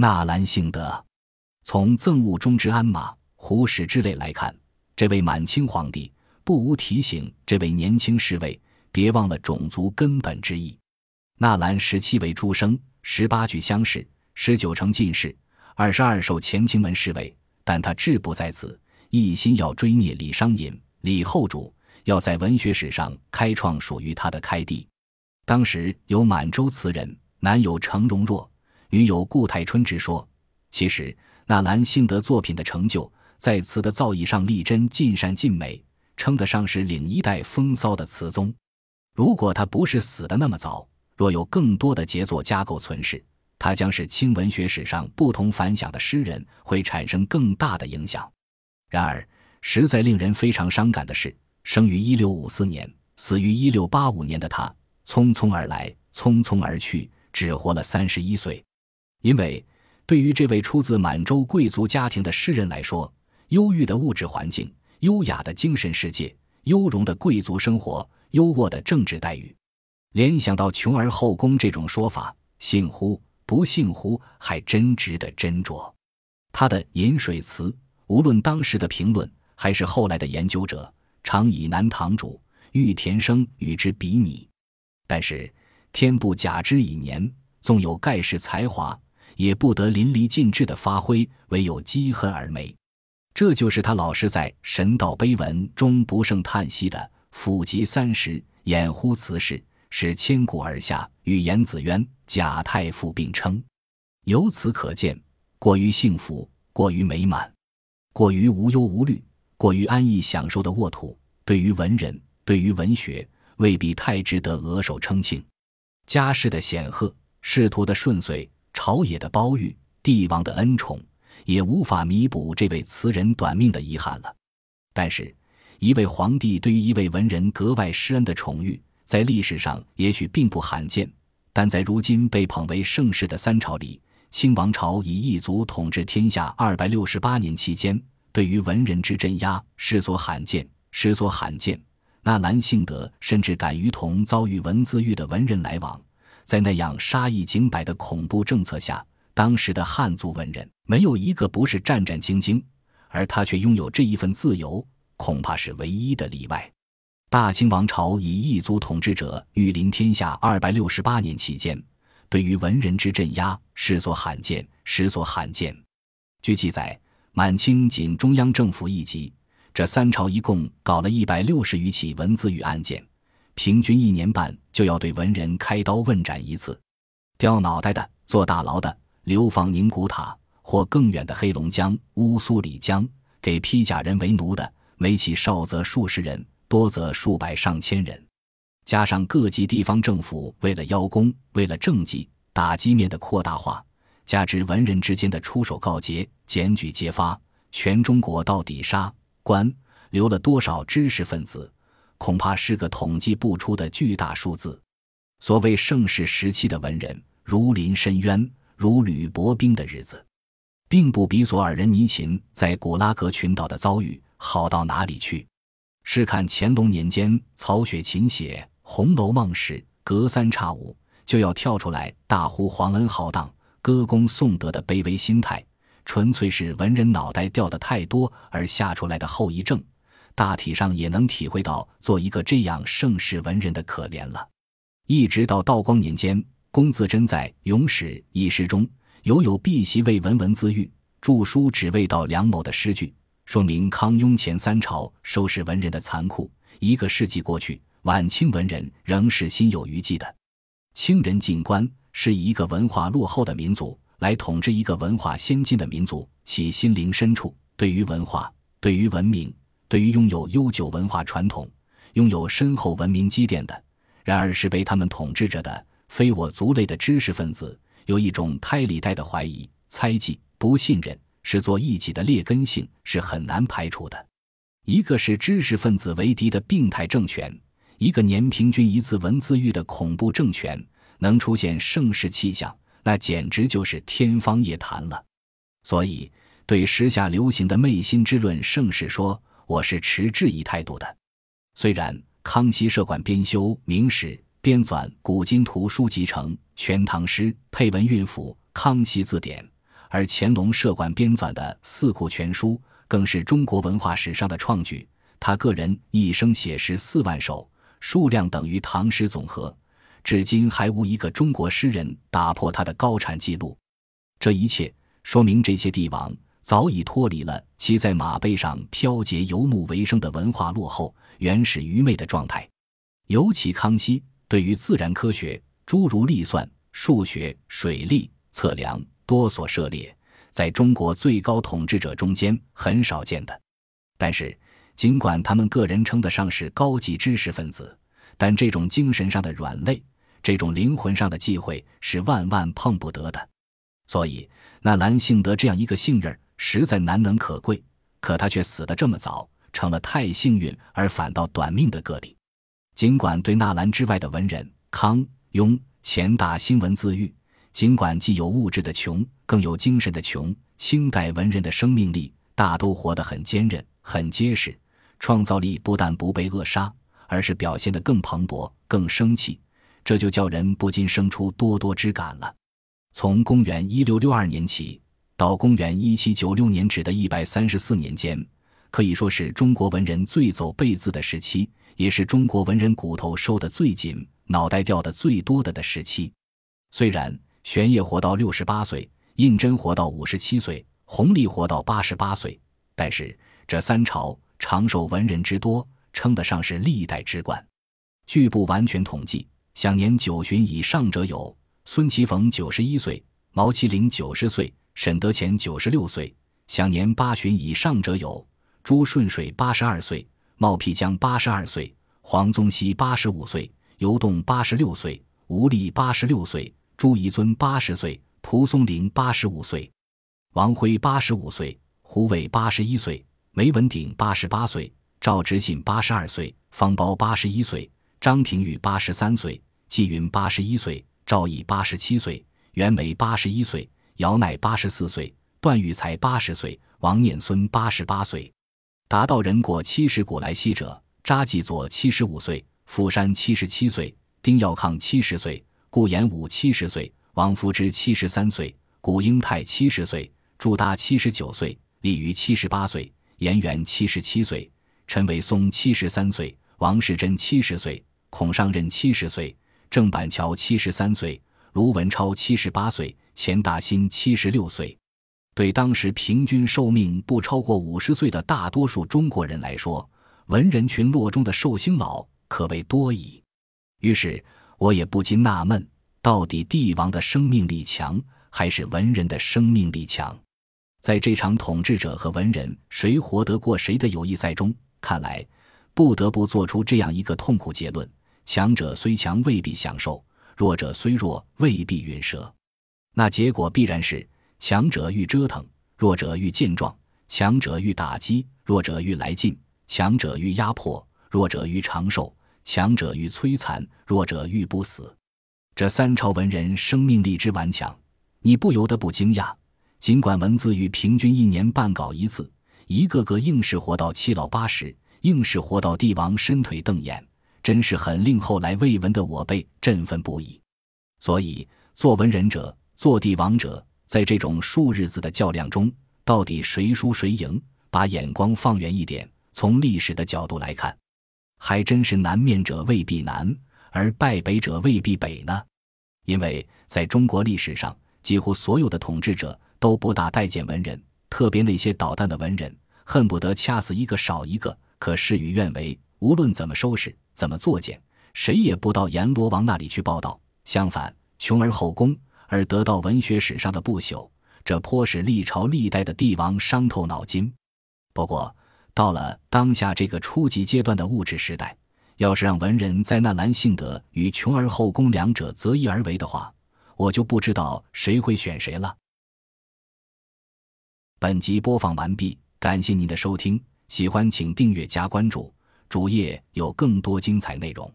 纳兰性德，从赠物中之鞍马、胡使之类来看，这位满清皇帝不无提醒这位年轻侍卫，别忘了种族根本之意。纳兰十七为出生，十八举乡试，十九成进士，二十二受乾清门侍卫，但他志不在此，一心要追谑李商隐、李后主，要在文学史上开创属于他的开地。当时有满洲词人，南有程荣若。与有顾太春之说，其实纳兰性德作品的成就，在词的造诣上力争尽善尽美，称得上是领一代风骚的词宗。如果他不是死的那么早，若有更多的杰作加构存世，他将是清文学史上不同凡响的诗人，会产生更大的影响。然而，实在令人非常伤感的是，生于一六五四年，死于一六八五年的他，匆匆而来，匆匆而去，只活了三十一岁。因为，对于这位出自满洲贵族家庭的诗人来说，忧郁的物质环境、优雅的精神世界、优容的贵族生活、优渥的政治待遇，联想到“穷而后宫”这种说法，信乎不信乎，还真值得斟酌。他的《饮水词》，无论当时的评论，还是后来的研究者，常以南堂主玉田生与之比拟。但是，天不假之以年，纵有盖世才华。也不得淋漓尽致的发挥，唯有积恨而没。这就是他老师在《神道碑文》中不胜叹息的“甫及三十，掩乎辞世，使千古而下，与颜子渊、贾太傅并称。”由此可见，过于幸福、过于美满、过于无忧无虑、过于安逸享受的沃土，对于文人、对于文学，未必太值得额首称庆。家世的显赫，仕途的顺遂。朝野的褒誉，帝王的恩宠，也无法弥补这位词人短命的遗憾了。但是，一位皇帝对于一位文人格外施恩的宠遇，在历史上也许并不罕见，但在如今被捧为盛世的三朝里，清王朝以一族统治天下二百六十八年期间，对于文人之镇压，实所罕见，实所罕见。纳兰性德甚至敢于同遭遇文字狱的文人来往。在那样杀一儆百的恐怖政策下，当时的汉族文人没有一个不是战战兢兢，而他却拥有这一份自由，恐怕是唯一的例外。大清王朝以异族统治者御临天下二百六十八年期间，对于文人之镇压，实所罕见，实所罕见。据记载，满清仅中央政府一级，这三朝一共搞了一百六十余起文字狱案件。平均一年半就要对文人开刀问斩一次，掉脑袋的、坐大牢的、流放宁古塔或更远的黑龙江、乌苏里江，给披甲人为奴的，每起少则数十人，多则数百上千人。加上各级地方政府为了邀功、为了政绩，打击面的扩大化，加之文人之间的出手告捷、检举揭发，全中国到底杀官留了多少知识分子？恐怕是个统计不出的巨大数字。所谓盛世时期的文人，如临深渊，如履薄冰的日子，并不比索尔仁尼琴在古拉格群岛的遭遇好到哪里去。试看乾隆年间曹雪芹写《红楼梦》时，隔三差五就要跳出来大呼皇恩浩荡、歌功颂德的卑微心态，纯粹是文人脑袋掉的太多而下出来的后遗症。大体上也能体会到做一个这样盛世文人的可怜了。一直到道光年间，龚自珍在《咏史》一诗中犹有避席为文文字狱，著书只为道梁某的诗句，说明康雍乾三朝收拾文人的残酷。一个世纪过去，晚清文人仍是心有余悸的。清人进官是以一个文化落后的民族来统治一个文化先进的民族，其心灵深处对于文化，对于文明。对于拥有悠久文化传统、拥有深厚文明积淀的，然而是被他们统治着的非我族类的知识分子，有一种胎里带的怀疑、猜忌、不信任，是做异己的劣根性是很难排除的。一个是知识分子为敌的病态政权，一个年平均一次文字狱的恐怖政权，能出现盛世气象，那简直就是天方夜谭了。所以，对时下流行的昧心之论盛世说。我是持质疑态度的。虽然康熙设馆编修《明史》，编纂《古今图书集成》《全唐诗》，配文韵府《康熙字典》，而乾隆设馆编纂的《四库全书》更是中国文化史上的创举。他个人一生写诗四万首，数量等于唐诗总和，至今还无一个中国诗人打破他的高产记录。这一切说明，这些帝王早已脱离了其在马背上飘节游牧为生的文化落后、原始愚昧的状态。尤其康熙对于自然科学，诸如历算、数学、水利、测量，多所涉猎，在中国最高统治者中间很少见的。但是，尽管他们个人称得上是高级知识分子，但这种精神上的软肋，这种灵魂上的忌讳是万万碰不得的。所以，纳兰性德这样一个幸运儿实在难能可贵，可他却死得这么早，成了太幸运而反倒短命的个例。尽管对纳兰之外的文人康雍钱大新文字狱，尽管既有物质的穷，更有精神的穷，清代文人的生命力大都活得很坚韧、很结实。创造力不但不被扼杀，而是表现得更蓬勃、更生气，这就叫人不禁生出多多之感了。从公元一六六二年起到公元一七九六年止的一百三十四年间，可以说是中国文人最走背字的时期，也是中国文人骨头收得最紧、脑袋掉的最多的的时期。虽然玄烨活到六十八岁，胤禛活到五十七岁，弘历活到八十八岁，但是这三朝。长寿文人之多，称得上是历代之冠。据不完全统计，享年九旬以上者有孙其逢九十一岁，毛麒麟九十岁，沈德潜九十六岁；享年八旬以上者有朱顺水八十二岁，冒辟疆八十二岁，黄宗羲八十五岁，尤栋八十六岁，吴立八十六岁，朱彝尊八十岁，蒲松龄八十五岁，王辉八十五岁，胡伟八十一岁。梅文鼎八十八岁，赵之信八十二岁，方苞八十一岁，张廷玉八十三岁，纪云八十一岁，赵毅八十七岁，袁枚八十一岁，姚鼐八十四岁，段玉才八十岁，王念孙八十八岁。达到人过七十古来稀者，查继作七十五岁，傅山七十七岁，丁耀抗七十岁，顾炎武七十岁，王夫之七十三岁，古英泰七十岁，朱达七十九岁，李渔七十八岁。严元七十七岁，陈伟松七十三岁，王世贞七十岁，孔尚任七十岁，郑板桥七十三岁，卢文超七十八岁，钱大新七十六岁。对当时平均寿命不超过五十岁的大多数中国人来说，文人群落中的寿星老可谓多矣。于是我也不禁纳闷：到底帝王的生命力强，还是文人的生命力强？在这场统治者和文人谁活得过谁的友谊赛中，看来不得不做出这样一个痛苦结论：强者虽强未必享受，弱者虽弱未必陨折。那结果必然是强者愈折腾，弱者愈健壮；强者愈打击，弱者愈来劲；强者愈压迫，弱者愈长寿；强者愈摧残，弱者愈不死。这三朝文人生命力之顽强，你不由得不惊讶。尽管文字狱平均一年半稿一次，一个个硬是活到七老八十，硬是活到帝王伸腿瞪眼，真是很令后来未闻的我辈振奋不已。所以，做文人者，做帝王者，在这种数日子的较量中，到底谁输谁赢？把眼光放远一点，从历史的角度来看，还真是南面者未必南，而败北者未必北呢。因为在中国历史上，几乎所有的统治者。都不大待见文人，特别那些捣蛋的文人，恨不得掐死一个少一个。可事与愿违，无论怎么收拾，怎么作践，谁也不到阎罗王那里去报道。相反，穷而后功，而得到文学史上的不朽，这颇使历朝历代的帝王伤透脑筋。不过，到了当下这个初级阶段的物质时代，要是让文人在纳兰性德与穷而后宫两者择一而为的话，我就不知道谁会选谁了。本集播放完毕，感谢您的收听，喜欢请订阅加关注，主页有更多精彩内容。